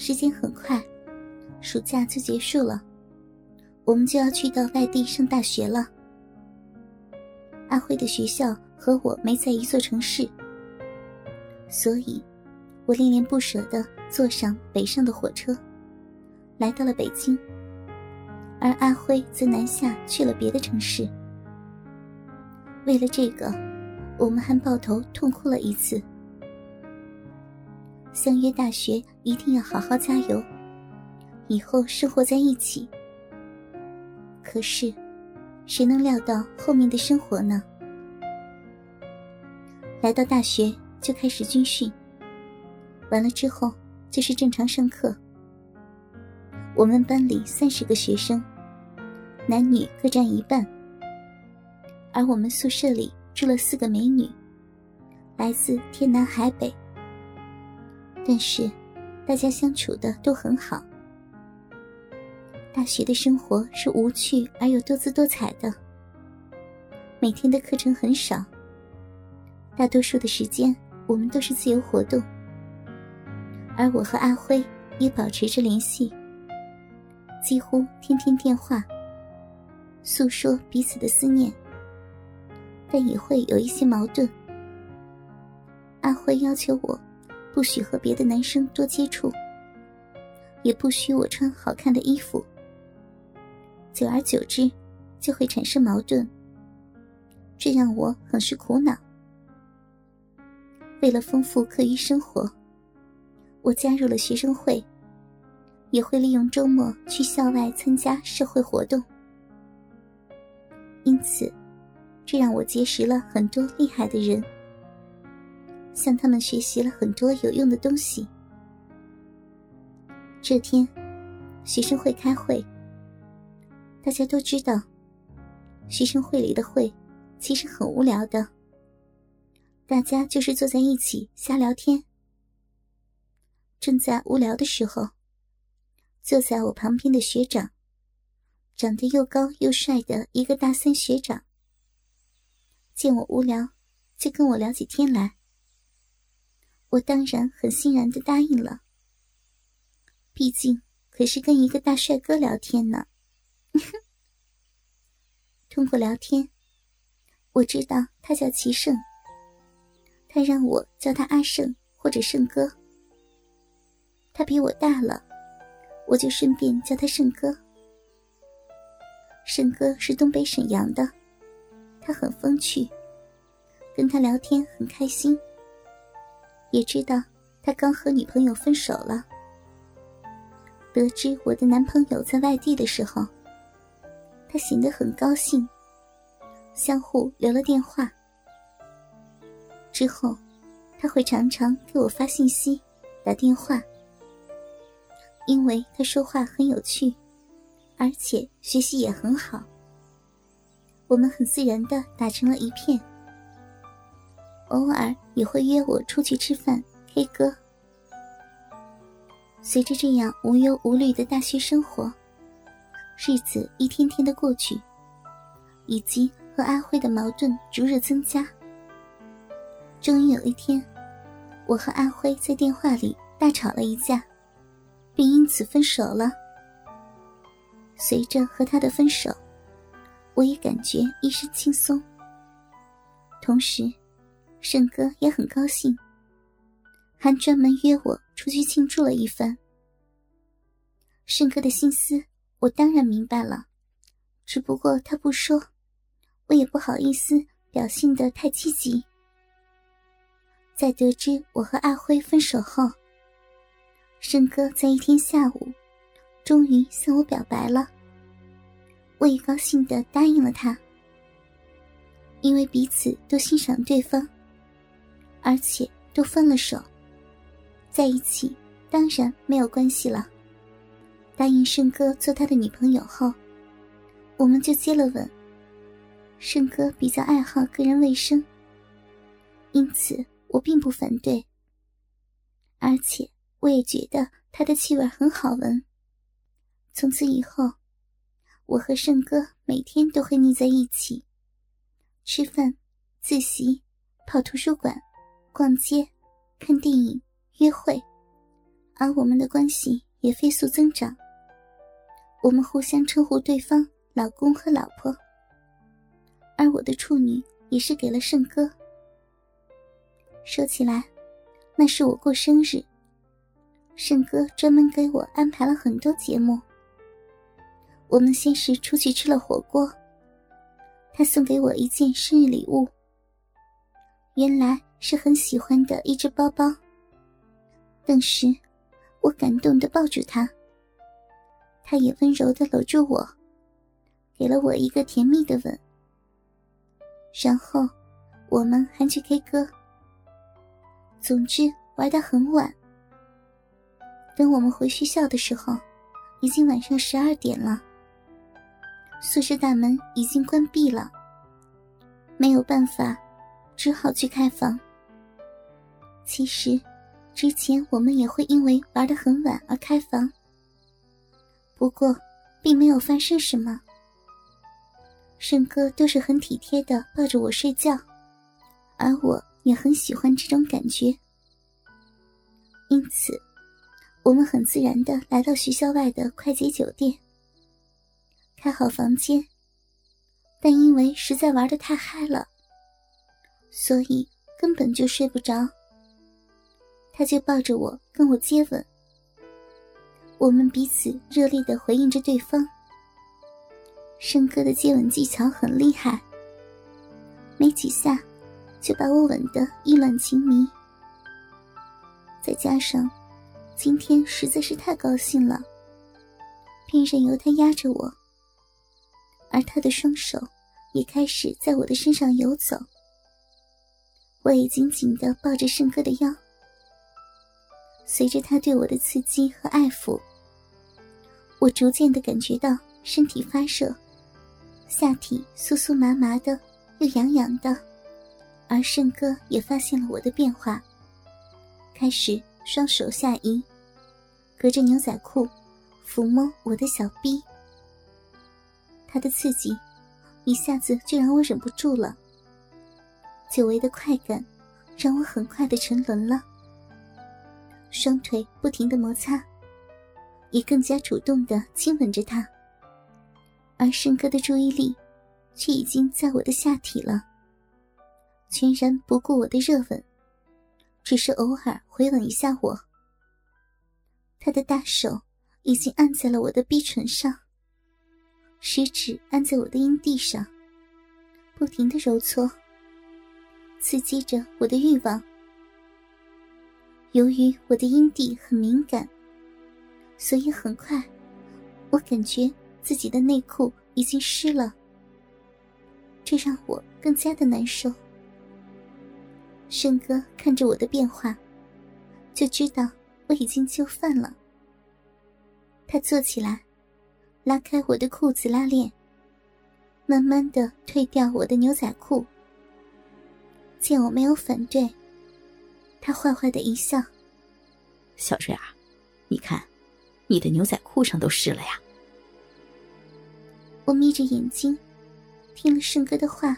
时间很快，暑假就结束了，我们就要去到外地上大学了。阿辉的学校和我没在一座城市，所以，我恋恋不舍的坐上北上的火车，来到了北京。而阿辉则南下去了别的城市。为了这个，我们还抱头痛哭了一次。相约大学一定要好好加油，以后生活在一起。可是，谁能料到后面的生活呢？来到大学就开始军训，完了之后就是正常上课。我们班里三十个学生，男女各占一半，而我们宿舍里住了四个美女，来自天南海北。但是，大家相处的都很好。大学的生活是无趣而又多姿多彩的。每天的课程很少，大多数的时间我们都是自由活动。而我和阿辉也保持着联系，几乎天天电话，诉说彼此的思念。但也会有一些矛盾。阿辉要求我。不许和别的男生多接触，也不许我穿好看的衣服。久而久之，就会产生矛盾，这让我很是苦恼。为了丰富课余生活，我加入了学生会，也会利用周末去校外参加社会活动。因此，这让我结识了很多厉害的人。向他们学习了很多有用的东西。这天，学生会开会。大家都知道，学生会里的会其实很无聊的。大家就是坐在一起瞎聊天。正在无聊的时候，坐在我旁边的学长，长得又高又帅的一个大三学长，见我无聊，就跟我聊起天来。我当然很欣然的答应了。毕竟可是跟一个大帅哥聊天呢。通过聊天，我知道他叫齐胜。他让我叫他阿胜或者胜哥。他比我大了，我就顺便叫他胜哥。胜哥是东北沈阳的，他很风趣，跟他聊天很开心。也知道他刚和女朋友分手了。得知我的男朋友在外地的时候，他显得很高兴，相互留了电话。之后，他会常常给我发信息、打电话，因为他说话很有趣，而且学习也很好。我们很自然的打成了一片。偶尔也会约我出去吃饭、K 歌。随着这样无忧无虑的大学生活，日子一天天的过去，以及和阿辉的矛盾逐日增加。终于有一天，我和阿辉在电话里大吵了一架，并因此分手了。随着和他的分手，我也感觉一身轻松，同时。胜哥也很高兴，还专门约我出去庆祝了一番。胜哥的心思我当然明白了，只不过他不说，我也不好意思表现的太积极。在得知我和阿辉分手后，胜哥在一天下午，终于向我表白了。我也高兴的答应了他，因为彼此都欣赏对方。而且都分了手，在一起当然没有关系了。答应胜哥做他的女朋友后，我们就接了吻。胜哥比较爱好个人卫生，因此我并不反对。而且我也觉得他的气味很好闻。从此以后，我和胜哥每天都会腻在一起，吃饭、自习、跑图书馆。逛街、看电影、约会，而我们的关系也飞速增长。我们互相称呼对方老公和老婆，而我的处女也是给了胜哥。说起来，那是我过生日，胜哥专门给我安排了很多节目。我们先是出去吃了火锅，他送给我一件生日礼物，原来是很喜欢的一只包包。顿时，我感动的抱住他，他也温柔的搂住我，给了我一个甜蜜的吻。然后，我们还去 K 歌。总之玩到很晚。等我们回学校的时候，已经晚上十二点了。宿舍大门已经关闭了，没有办法，只好去开房。其实，之前我们也会因为玩得很晚而开房，不过并没有发生什么。胜哥都是很体贴的抱着我睡觉，而我。也很喜欢这种感觉，因此，我们很自然的来到学校外的快捷酒店，开好房间。但因为实在玩的太嗨了，所以根本就睡不着。他就抱着我跟我接吻，我们彼此热烈的回应着对方。胜哥的接吻技巧很厉害，没几下。就把我吻得意乱情迷，再加上今天实在是太高兴了，便任由他压着我，而他的双手也开始在我的身上游走。我也紧紧的抱着胜哥的腰，随着他对我的刺激和爱抚，我逐渐的感觉到身体发热，下体酥酥麻麻的，又痒痒的。而胜哥也发现了我的变化，开始双手下移，隔着牛仔裤抚摸我的小臂。他的刺激一下子就让我忍不住了，久违的快感让我很快的沉沦了。双腿不停的摩擦，也更加主动的亲吻着他，而胜哥的注意力却已经在我的下体了。全然不顾我的热吻，只是偶尔回吻一下我。他的大手已经按在了我的逼唇上，食指按在我的阴蒂上，不停的揉搓，刺激着我的欲望。由于我的阴蒂很敏感，所以很快，我感觉自己的内裤已经湿了，这让我更加的难受。胜哥看着我的变化，就知道我已经就范了。他坐起来，拉开我的裤子拉链，慢慢的退掉我的牛仔裤。见我没有反对，他坏坏的一笑：“小水儿，你看，你的牛仔裤上都湿了呀。”我眯着眼睛，听了胜哥的话，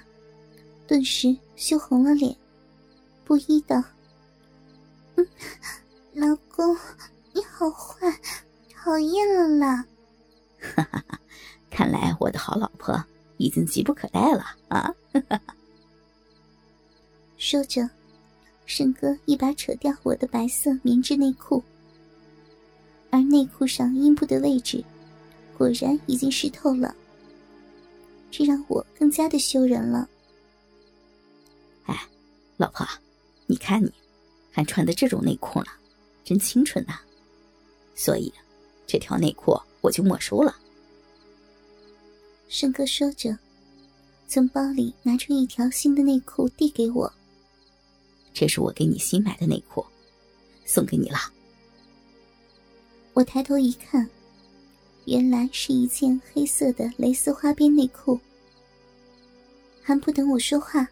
顿时羞红了脸。不依的，嗯，老公，你好坏，讨厌了啦！哈哈哈，看来我的好老婆已经急不可待了啊！哈哈哈。说着，胜哥一把扯掉我的白色棉质内裤，而内裤上阴部的位置，果然已经湿透了，这让我更加的羞人了。哎，老婆。你看你，还穿的这种内裤呢，真清纯呐！所以，这条内裤我就没收了。胜哥说着，从包里拿出一条新的内裤递给我。这是我给你新买的内裤，送给你了。我抬头一看，原来是一件黑色的蕾丝花边内裤。还不等我说话。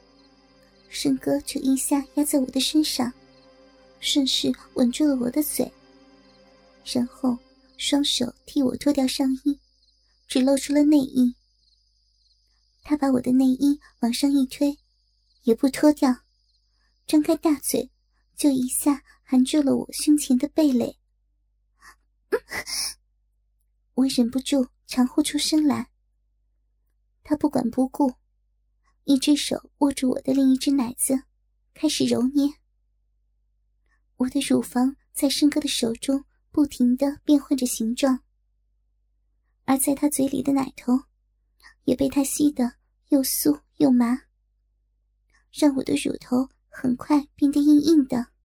胜哥就一下压在我的身上，顺势吻住了我的嘴，然后双手替我脱掉上衣，只露出了内衣。他把我的内衣往上一推，也不脱掉，张开大嘴，就一下含住了我胸前的蓓蕾。我忍不住长呼出声来。他不管不顾，一只手握住我的另一只奶子，开始揉捏。我的乳房在申哥的手中不停的变换着形状，而在他嘴里的奶头，也被他吸得又酥又麻，让我的乳头很快变得硬硬的。